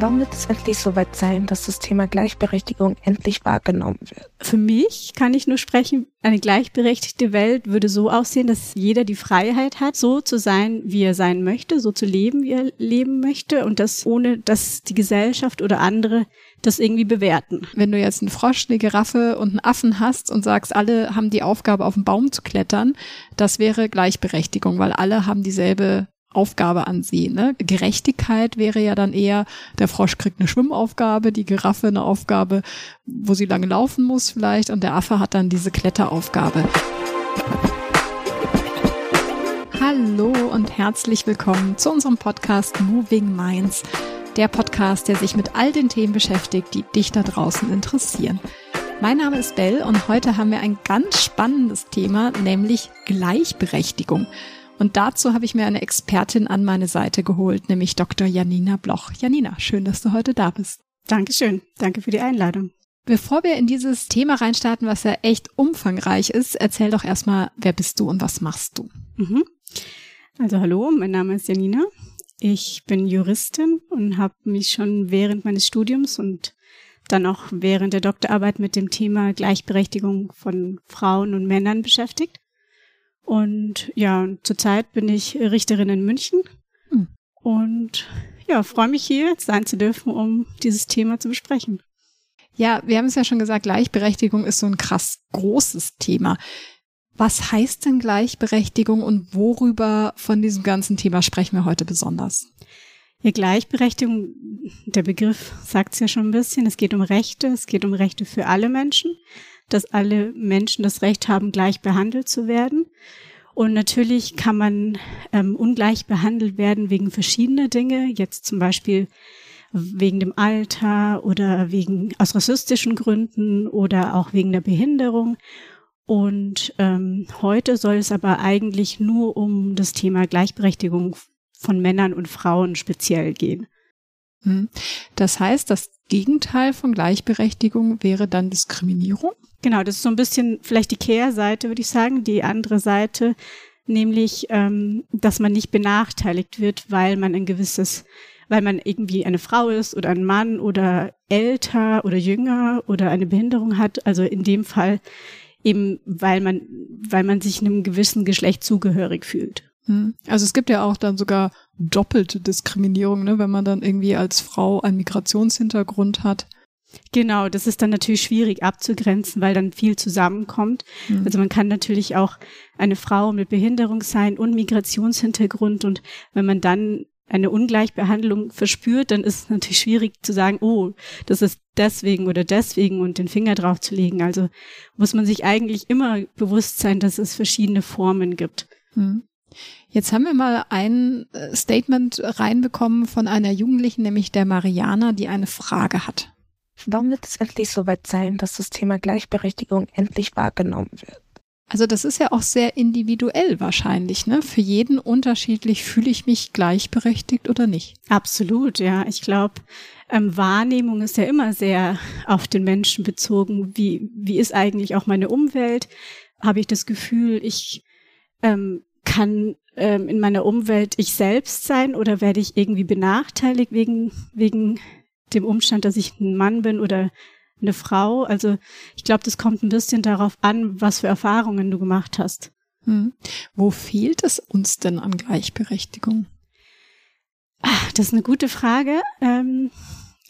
Wann wird es endlich soweit sein, dass das Thema Gleichberechtigung endlich wahrgenommen wird? Für mich kann ich nur sprechen, eine gleichberechtigte Welt würde so aussehen, dass jeder die Freiheit hat, so zu sein, wie er sein möchte, so zu leben, wie er leben möchte und das ohne, dass die Gesellschaft oder andere das irgendwie bewerten. Wenn du jetzt einen Frosch, eine Giraffe und einen Affen hast und sagst, alle haben die Aufgabe, auf den Baum zu klettern, das wäre Gleichberechtigung, weil alle haben dieselbe Aufgabe an sie. Ne? Gerechtigkeit wäre ja dann eher, der Frosch kriegt eine Schwimmaufgabe, die Giraffe eine Aufgabe, wo sie lange laufen muss vielleicht und der Affe hat dann diese Kletteraufgabe. Hallo und herzlich willkommen zu unserem Podcast Moving Minds, der Podcast, der sich mit all den Themen beschäftigt, die dich da draußen interessieren. Mein Name ist Bell und heute haben wir ein ganz spannendes Thema, nämlich Gleichberechtigung. Und dazu habe ich mir eine Expertin an meine Seite geholt, nämlich Dr. Janina Bloch. Janina, schön, dass du heute da bist. Dankeschön. Danke für die Einladung. Bevor wir in dieses Thema reinstarten, was ja echt umfangreich ist, erzähl doch erstmal, wer bist du und was machst du? Mhm. Also hallo, mein Name ist Janina. Ich bin Juristin und habe mich schon während meines Studiums und dann auch während der Doktorarbeit mit dem Thema Gleichberechtigung von Frauen und Männern beschäftigt. Und ja, zurzeit bin ich Richterin in München mhm. und ja, freue mich hier sein zu dürfen, um dieses Thema zu besprechen. Ja, wir haben es ja schon gesagt, Gleichberechtigung ist so ein krass großes Thema. Was heißt denn Gleichberechtigung und worüber von diesem ganzen Thema sprechen wir heute besonders? Ja, Gleichberechtigung, der Begriff sagt es ja schon ein bisschen. Es geht um Rechte, es geht um Rechte für alle Menschen dass alle Menschen das Recht haben, gleich behandelt zu werden. Und natürlich kann man ähm, ungleich behandelt werden wegen verschiedener Dinge, jetzt zum Beispiel wegen dem Alter oder wegen aus rassistischen Gründen oder auch wegen der Behinderung. Und ähm, heute soll es aber eigentlich nur um das Thema Gleichberechtigung von Männern und Frauen speziell gehen. Hm. Das heißt, das Gegenteil von Gleichberechtigung wäre dann Diskriminierung? Genau, das ist so ein bisschen vielleicht die Kehrseite, würde ich sagen, die andere Seite, nämlich, ähm, dass man nicht benachteiligt wird, weil man ein gewisses, weil man irgendwie eine Frau ist oder ein Mann oder älter oder jünger oder eine Behinderung hat. Also in dem Fall eben, weil man, weil man sich einem gewissen Geschlecht zugehörig fühlt. Hm. Also es gibt ja auch dann sogar doppelte Diskriminierung, ne, wenn man dann irgendwie als Frau einen Migrationshintergrund hat. Genau, das ist dann natürlich schwierig abzugrenzen, weil dann viel zusammenkommt. Mhm. Also man kann natürlich auch eine Frau mit Behinderung sein und Migrationshintergrund und wenn man dann eine Ungleichbehandlung verspürt, dann ist es natürlich schwierig zu sagen, oh, das ist deswegen oder deswegen und den Finger drauf zu legen. Also muss man sich eigentlich immer bewusst sein, dass es verschiedene Formen gibt. Mhm. Jetzt haben wir mal ein äh, Statement reinbekommen von einer Jugendlichen, nämlich der Mariana, die eine Frage hat. Wann wird es endlich soweit sein, dass das Thema Gleichberechtigung endlich wahrgenommen wird? Also das ist ja auch sehr individuell wahrscheinlich, ne? Für jeden unterschiedlich fühle ich mich gleichberechtigt oder nicht. Absolut, ja. Ich glaube, ähm, Wahrnehmung ist ja immer sehr auf den Menschen bezogen. Wie, wie ist eigentlich auch meine Umwelt? Habe ich das Gefühl, ich ähm, kann ähm, in meiner Umwelt ich selbst sein oder werde ich irgendwie benachteiligt wegen, wegen dem Umstand, dass ich ein Mann bin oder eine Frau. Also ich glaube, das kommt ein bisschen darauf an, was für Erfahrungen du gemacht hast. Hm. Wo fehlt es uns denn an Gleichberechtigung? Ach, das ist eine gute Frage. Ähm,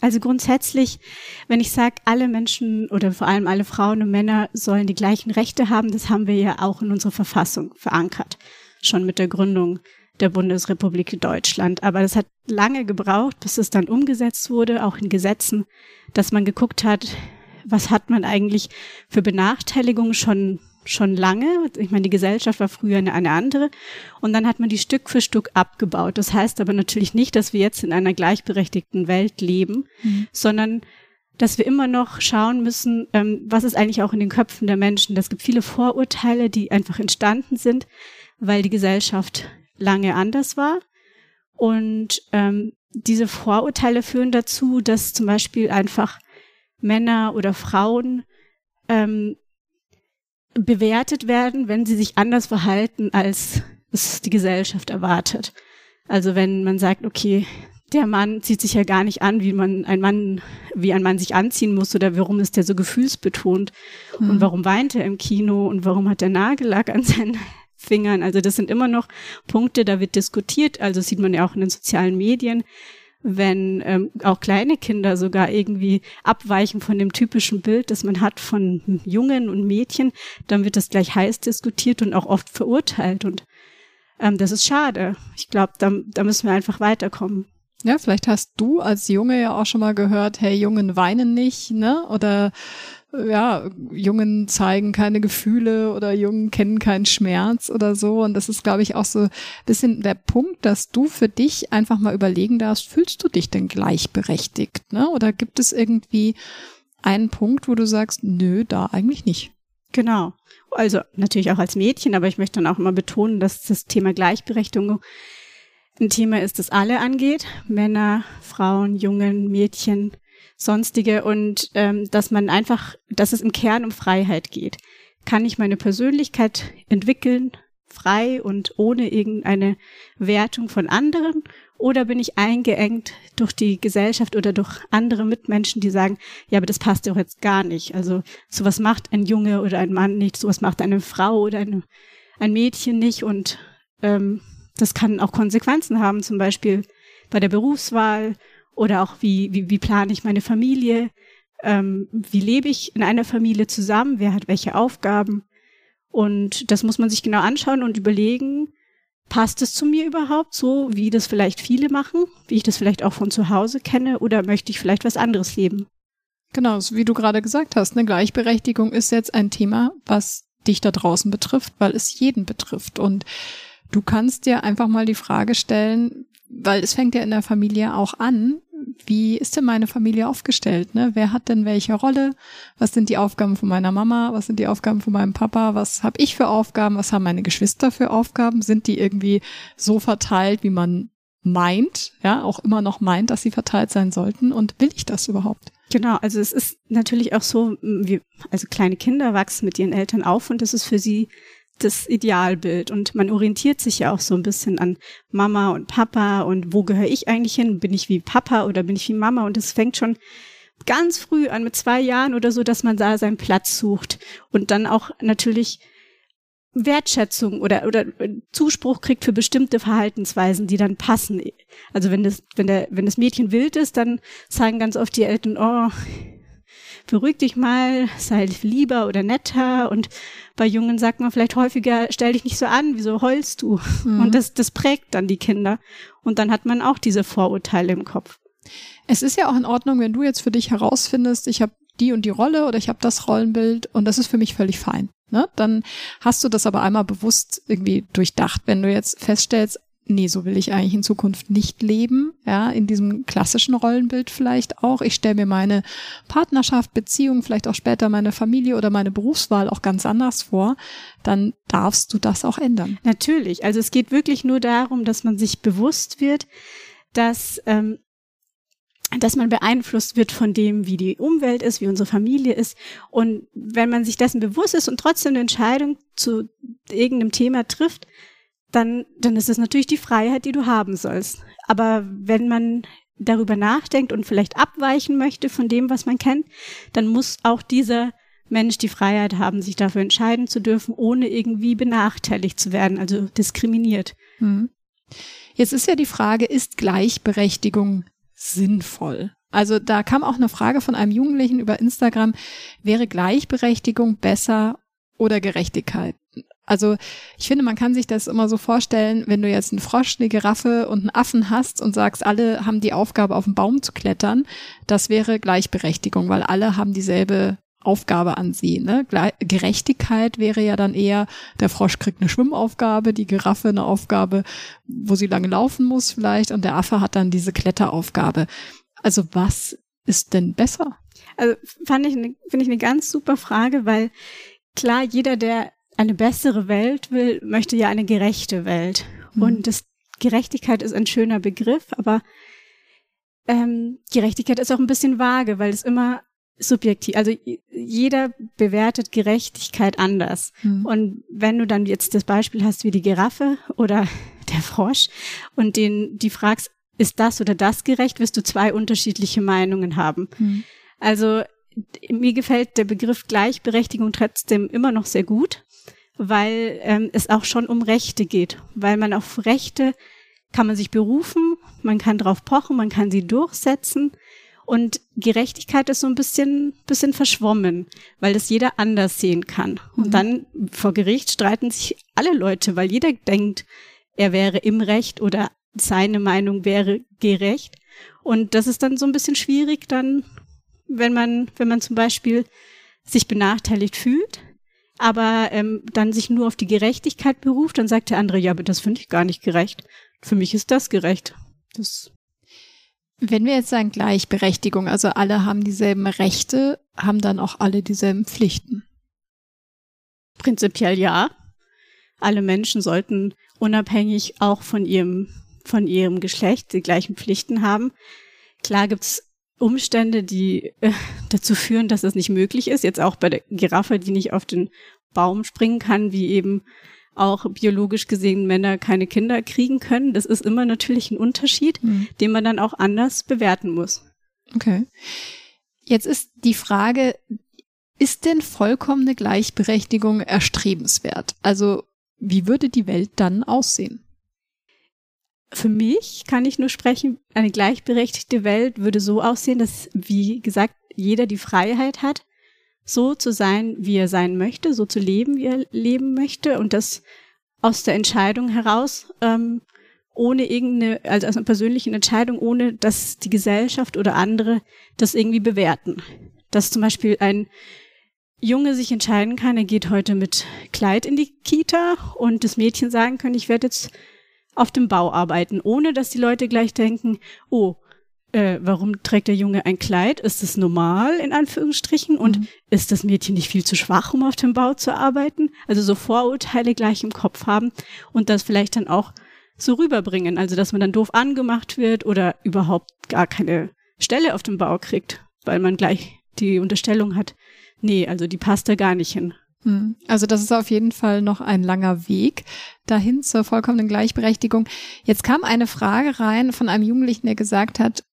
also grundsätzlich, wenn ich sage, alle Menschen oder vor allem alle Frauen und Männer sollen die gleichen Rechte haben, das haben wir ja auch in unserer Verfassung verankert, schon mit der Gründung der Bundesrepublik Deutschland. Aber das hat lange gebraucht, bis es dann umgesetzt wurde, auch in Gesetzen, dass man geguckt hat, was hat man eigentlich für Benachteiligungen schon schon lange. Ich meine, die Gesellschaft war früher eine, eine andere. Und dann hat man die Stück für Stück abgebaut. Das heißt aber natürlich nicht, dass wir jetzt in einer gleichberechtigten Welt leben, mhm. sondern dass wir immer noch schauen müssen, ähm, was ist eigentlich auch in den Köpfen der Menschen. Es gibt viele Vorurteile, die einfach entstanden sind, weil die Gesellschaft lange anders war. Und ähm, diese Vorurteile führen dazu, dass zum Beispiel einfach Männer oder Frauen ähm, bewertet werden, wenn sie sich anders verhalten, als es die Gesellschaft erwartet. Also wenn man sagt, okay, der Mann zieht sich ja gar nicht an, wie man ein Mann, wie ein Mann sich anziehen muss oder warum ist der so gefühlsbetont mhm. und warum weint er im Kino und warum hat der Nagellack an seinen Fingern. Also das sind immer noch Punkte, da wird diskutiert. Also sieht man ja auch in den sozialen Medien, wenn ähm, auch kleine Kinder sogar irgendwie abweichen von dem typischen Bild, das man hat von Jungen und Mädchen, dann wird das gleich heiß diskutiert und auch oft verurteilt. Und ähm, das ist schade. Ich glaube, da, da müssen wir einfach weiterkommen. Ja, vielleicht hast du als Junge ja auch schon mal gehört, hey, Jungen weinen nicht, ne? Oder ja, Jungen zeigen keine Gefühle oder Jungen kennen keinen Schmerz oder so. Und das ist, glaube ich, auch so ein bisschen der Punkt, dass du für dich einfach mal überlegen darfst, fühlst du dich denn gleichberechtigt? Ne? Oder gibt es irgendwie einen Punkt, wo du sagst, nö, da eigentlich nicht? Genau. Also natürlich auch als Mädchen, aber ich möchte dann auch immer betonen, dass das Thema Gleichberechtigung ein Thema ist, das alle angeht. Männer, Frauen, Jungen, Mädchen, sonstige und ähm, dass man einfach, dass es im Kern um Freiheit geht. Kann ich meine Persönlichkeit entwickeln, frei und ohne irgendeine Wertung von anderen? Oder bin ich eingeengt durch die Gesellschaft oder durch andere Mitmenschen, die sagen, ja, aber das passt doch jetzt gar nicht. Also sowas macht ein Junge oder ein Mann nicht, sowas macht eine Frau oder eine, ein Mädchen nicht. Und ähm, das kann auch Konsequenzen haben, zum Beispiel bei der Berufswahl oder auch wie, wie, wie plane ich meine Familie? Ähm, wie lebe ich in einer Familie zusammen? Wer hat welche Aufgaben? Und das muss man sich genau anschauen und überlegen, passt es zu mir überhaupt so, wie das vielleicht viele machen, wie ich das vielleicht auch von zu Hause kenne, oder möchte ich vielleicht was anderes leben? Genau, so wie du gerade gesagt hast, eine Gleichberechtigung ist jetzt ein Thema, was dich da draußen betrifft, weil es jeden betrifft. Und du kannst dir einfach mal die Frage stellen, weil es fängt ja in der Familie auch an, wie ist denn meine Familie aufgestellt? Ne? Wer hat denn welche Rolle? Was sind die Aufgaben von meiner Mama? Was sind die Aufgaben von meinem Papa? Was habe ich für Aufgaben? Was haben meine Geschwister für Aufgaben? Sind die irgendwie so verteilt, wie man meint, ja, auch immer noch meint, dass sie verteilt sein sollten? Und will ich das überhaupt? Genau, also es ist natürlich auch so, wie, also kleine Kinder wachsen mit ihren Eltern auf und das ist für sie das Idealbild und man orientiert sich ja auch so ein bisschen an Mama und Papa und wo gehöre ich eigentlich hin? Bin ich wie Papa oder bin ich wie Mama? Und es fängt schon ganz früh an mit zwei Jahren oder so, dass man da seinen Platz sucht und dann auch natürlich Wertschätzung oder oder Zuspruch kriegt für bestimmte Verhaltensweisen, die dann passen. Also wenn das wenn der wenn das Mädchen wild ist, dann sagen ganz oft die Eltern, oh, beruhig dich mal, sei lieber oder netter. Und bei Jungen sagt man vielleicht häufiger, stell dich nicht so an, wieso heulst du? Mhm. Und das, das prägt dann die Kinder. Und dann hat man auch diese Vorurteile im Kopf. Es ist ja auch in Ordnung, wenn du jetzt für dich herausfindest, ich habe die und die Rolle oder ich habe das Rollenbild und das ist für mich völlig fein. Ne? Dann hast du das aber einmal bewusst irgendwie durchdacht. Wenn du jetzt feststellst, nee, so will ich eigentlich in Zukunft nicht leben, ja, in diesem klassischen Rollenbild vielleicht auch. Ich stelle mir meine Partnerschaft, Beziehung, vielleicht auch später meine Familie oder meine Berufswahl auch ganz anders vor, dann darfst du das auch ändern. Natürlich. Also es geht wirklich nur darum, dass man sich bewusst wird, dass ähm, dass man beeinflusst wird von dem, wie die Umwelt ist, wie unsere Familie ist. Und wenn man sich dessen bewusst ist und trotzdem eine Entscheidung zu irgendeinem Thema trifft, dann, dann ist es natürlich die Freiheit, die du haben sollst. Aber wenn man darüber nachdenkt und vielleicht abweichen möchte von dem, was man kennt, dann muss auch dieser Mensch die Freiheit haben, sich dafür entscheiden zu dürfen, ohne irgendwie benachteiligt zu werden, also diskriminiert. Hm. Jetzt ist ja die Frage, ist Gleichberechtigung sinnvoll? Also da kam auch eine Frage von einem Jugendlichen über Instagram, wäre Gleichberechtigung besser oder Gerechtigkeit? Also ich finde, man kann sich das immer so vorstellen, wenn du jetzt einen Frosch, eine Giraffe und einen Affen hast und sagst, alle haben die Aufgabe, auf den Baum zu klettern, das wäre Gleichberechtigung, weil alle haben dieselbe Aufgabe an sie. Ne? Gerechtigkeit wäre ja dann eher, der Frosch kriegt eine Schwimmaufgabe, die Giraffe eine Aufgabe, wo sie lange laufen muss vielleicht und der Affe hat dann diese Kletteraufgabe. Also was ist denn besser? Also fand ich, finde ich eine ganz super Frage, weil klar, jeder, der eine bessere Welt will, möchte ja eine gerechte Welt. Mhm. Und das, Gerechtigkeit ist ein schöner Begriff, aber ähm, Gerechtigkeit ist auch ein bisschen vage, weil es immer subjektiv, also jeder bewertet Gerechtigkeit anders. Mhm. Und wenn du dann jetzt das Beispiel hast wie die Giraffe oder der Frosch und den, die fragst, ist das oder das gerecht, wirst du zwei unterschiedliche Meinungen haben. Mhm. Also mir gefällt der Begriff Gleichberechtigung trotzdem immer noch sehr gut, weil ähm, es auch schon um Rechte geht, weil man auf Rechte kann man sich berufen, man kann drauf pochen, man kann sie durchsetzen und Gerechtigkeit ist so ein bisschen, bisschen verschwommen, weil das jeder anders sehen kann. Und mhm. dann vor Gericht streiten sich alle Leute, weil jeder denkt, er wäre im Recht oder seine Meinung wäre gerecht. Und das ist dann so ein bisschen schwierig, dann, wenn man, wenn man zum Beispiel sich benachteiligt fühlt, aber ähm, dann sich nur auf die Gerechtigkeit beruft, dann sagt der andere, ja, aber das finde ich gar nicht gerecht. Für mich ist das gerecht. Das wenn wir jetzt sagen Gleichberechtigung, also alle haben dieselben Rechte, haben dann auch alle dieselben Pflichten? Prinzipiell ja. Alle Menschen sollten unabhängig auch von ihrem, von ihrem Geschlecht die gleichen Pflichten haben. Klar gibt's Umstände, die äh, dazu führen, dass das nicht möglich ist. Jetzt auch bei der Giraffe, die nicht auf den Baum springen kann, wie eben auch biologisch gesehen Männer keine Kinder kriegen können. Das ist immer natürlich ein Unterschied, mhm. den man dann auch anders bewerten muss. Okay. Jetzt ist die Frage, ist denn vollkommene Gleichberechtigung erstrebenswert? Also wie würde die Welt dann aussehen? Für mich kann ich nur sprechen, eine gleichberechtigte Welt würde so aussehen, dass, wie gesagt, jeder die Freiheit hat, so zu sein, wie er sein möchte, so zu leben, wie er leben möchte und das aus der Entscheidung heraus, ähm, ohne irgendeine, also aus einer persönlichen Entscheidung, ohne dass die Gesellschaft oder andere das irgendwie bewerten. Dass zum Beispiel ein Junge sich entscheiden kann, er geht heute mit Kleid in die Kita und das Mädchen sagen kann, ich werde jetzt auf dem Bau arbeiten, ohne dass die Leute gleich denken, oh, äh, warum trägt der Junge ein Kleid? Ist es normal, in Anführungsstrichen? Und mhm. ist das Mädchen nicht viel zu schwach, um auf dem Bau zu arbeiten? Also so Vorurteile gleich im Kopf haben und das vielleicht dann auch so rüberbringen. Also dass man dann doof angemacht wird oder überhaupt gar keine Stelle auf dem Bau kriegt, weil man gleich die Unterstellung hat, nee, also die passt da gar nicht hin. Mhm. Also das ist auf jeden Fall noch ein langer Weg dahin zur vollkommenen Gleichberechtigung. Jetzt kam eine Frage rein von einem Jugendlichen, der gesagt hat,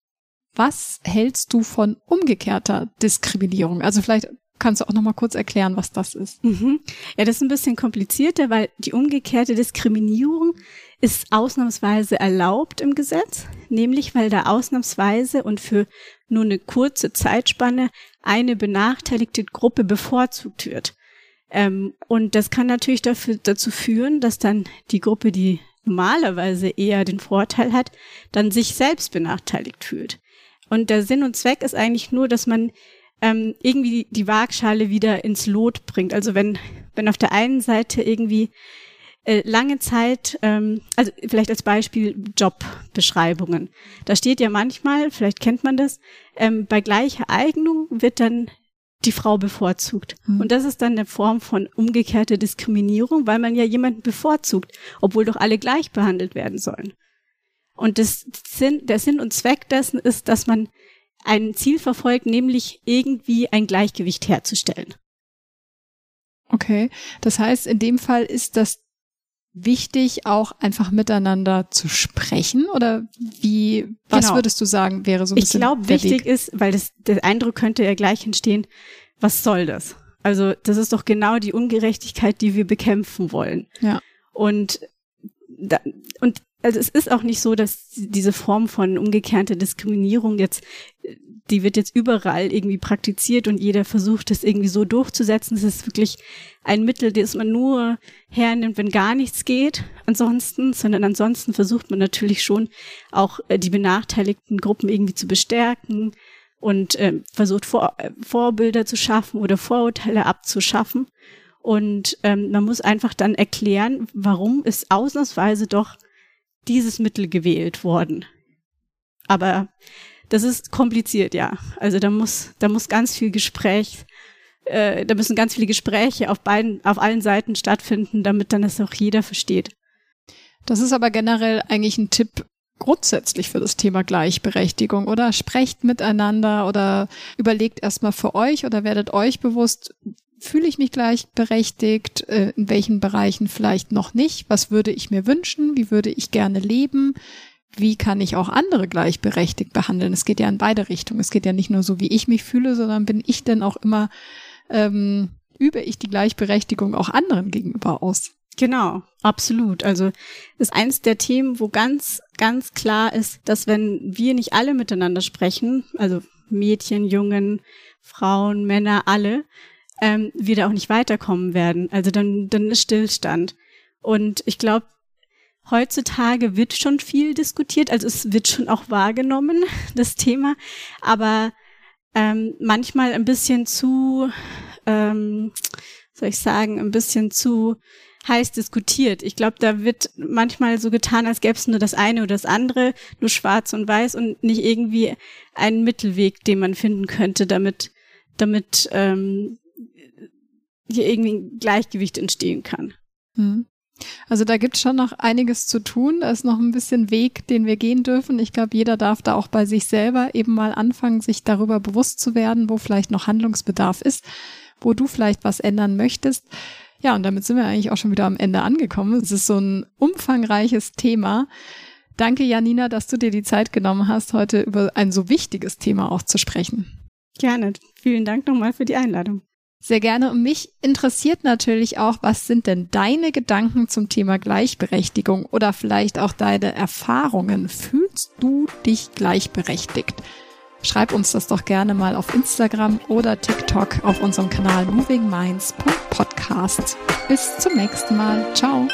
was hältst du von umgekehrter Diskriminierung? Also vielleicht kannst du auch noch mal kurz erklären, was das ist. Mhm. Ja, das ist ein bisschen komplizierter, weil die umgekehrte Diskriminierung ist ausnahmsweise erlaubt im Gesetz, nämlich weil da ausnahmsweise und für nur eine kurze Zeitspanne eine benachteiligte Gruppe bevorzugt wird. Ähm, und das kann natürlich dafür, dazu führen, dass dann die Gruppe, die normalerweise eher den Vorteil hat, dann sich selbst benachteiligt fühlt. Und der Sinn und Zweck ist eigentlich nur, dass man ähm, irgendwie die Waagschale wieder ins Lot bringt. Also wenn, wenn auf der einen Seite irgendwie äh, lange Zeit, ähm, also vielleicht als Beispiel Jobbeschreibungen. Da steht ja manchmal, vielleicht kennt man das, ähm, bei gleicher Eignung wird dann die Frau bevorzugt. Mhm. Und das ist dann eine Form von umgekehrter Diskriminierung, weil man ja jemanden bevorzugt, obwohl doch alle gleich behandelt werden sollen. Und das Sinn, der Sinn und Zweck dessen ist, dass man ein Ziel verfolgt, nämlich irgendwie ein Gleichgewicht herzustellen. Okay, das heißt, in dem Fall ist das wichtig, auch einfach miteinander zu sprechen oder wie, was genau. würdest du sagen, wäre so ein bisschen Ich glaube, wichtig Weg? ist, weil das, der Eindruck könnte ja gleich entstehen, was soll das? Also, das ist doch genau die Ungerechtigkeit, die wir bekämpfen wollen. Ja. Und da, und also es ist auch nicht so, dass diese Form von umgekehrter Diskriminierung jetzt, die wird jetzt überall irgendwie praktiziert und jeder versucht, das irgendwie so durchzusetzen. Es ist wirklich ein Mittel, das man nur hernimmt, wenn gar nichts geht ansonsten, sondern ansonsten versucht man natürlich schon auch äh, die benachteiligten Gruppen irgendwie zu bestärken und äh, versucht Vor äh, Vorbilder zu schaffen oder Vorurteile abzuschaffen. Und ähm, man muss einfach dann erklären, warum es ausnahmsweise doch dieses Mittel gewählt worden. Aber das ist kompliziert, ja. Also da muss, da muss ganz viel Gespräch, äh, da müssen ganz viele Gespräche auf beiden, auf allen Seiten stattfinden, damit dann das auch jeder versteht. Das ist aber generell eigentlich ein Tipp grundsätzlich für das Thema Gleichberechtigung, oder? Sprecht miteinander oder überlegt erstmal für euch oder werdet euch bewusst, fühle ich mich gleichberechtigt, äh, in welchen Bereichen vielleicht noch nicht, was würde ich mir wünschen, wie würde ich gerne leben, wie kann ich auch andere gleichberechtigt behandeln? Es geht ja in beide Richtungen. Es geht ja nicht nur so, wie ich mich fühle, sondern bin ich denn auch immer, ähm, übe ich die Gleichberechtigung auch anderen gegenüber aus? Genau, absolut. Also ist eins der Themen, wo ganz, ganz klar ist, dass wenn wir nicht alle miteinander sprechen, also Mädchen, Jungen, Frauen, Männer, alle, ähm, wir da auch nicht weiterkommen werden. Also dann, dann ist Stillstand. Und ich glaube, heutzutage wird schon viel diskutiert, also es wird schon auch wahrgenommen, das Thema, aber ähm, manchmal ein bisschen zu, ähm, soll ich sagen, ein bisschen zu heiß diskutiert. Ich glaube, da wird manchmal so getan, als gäbe es nur das eine oder das andere, nur schwarz und weiß und nicht irgendwie einen Mittelweg, den man finden könnte, damit, damit ähm, hier irgendwie ein Gleichgewicht entstehen kann. Hm. Also da gibt es schon noch einiges zu tun. Da ist noch ein bisschen Weg, den wir gehen dürfen. Ich glaube, jeder darf da auch bei sich selber eben mal anfangen, sich darüber bewusst zu werden, wo vielleicht noch Handlungsbedarf ist, wo du vielleicht was ändern möchtest. Ja, und damit sind wir eigentlich auch schon wieder am Ende angekommen. Es ist so ein umfangreiches Thema. Danke, Janina, dass du dir die Zeit genommen hast, heute über ein so wichtiges Thema auch zu sprechen. Gerne. Vielen Dank nochmal für die Einladung. Sehr gerne. Und mich interessiert natürlich auch, was sind denn deine Gedanken zum Thema Gleichberechtigung oder vielleicht auch deine Erfahrungen? Fühlst du dich gleichberechtigt? Schreib uns das doch gerne mal auf Instagram oder TikTok auf unserem Kanal movingminds.podcast. Bis zum nächsten Mal. Ciao.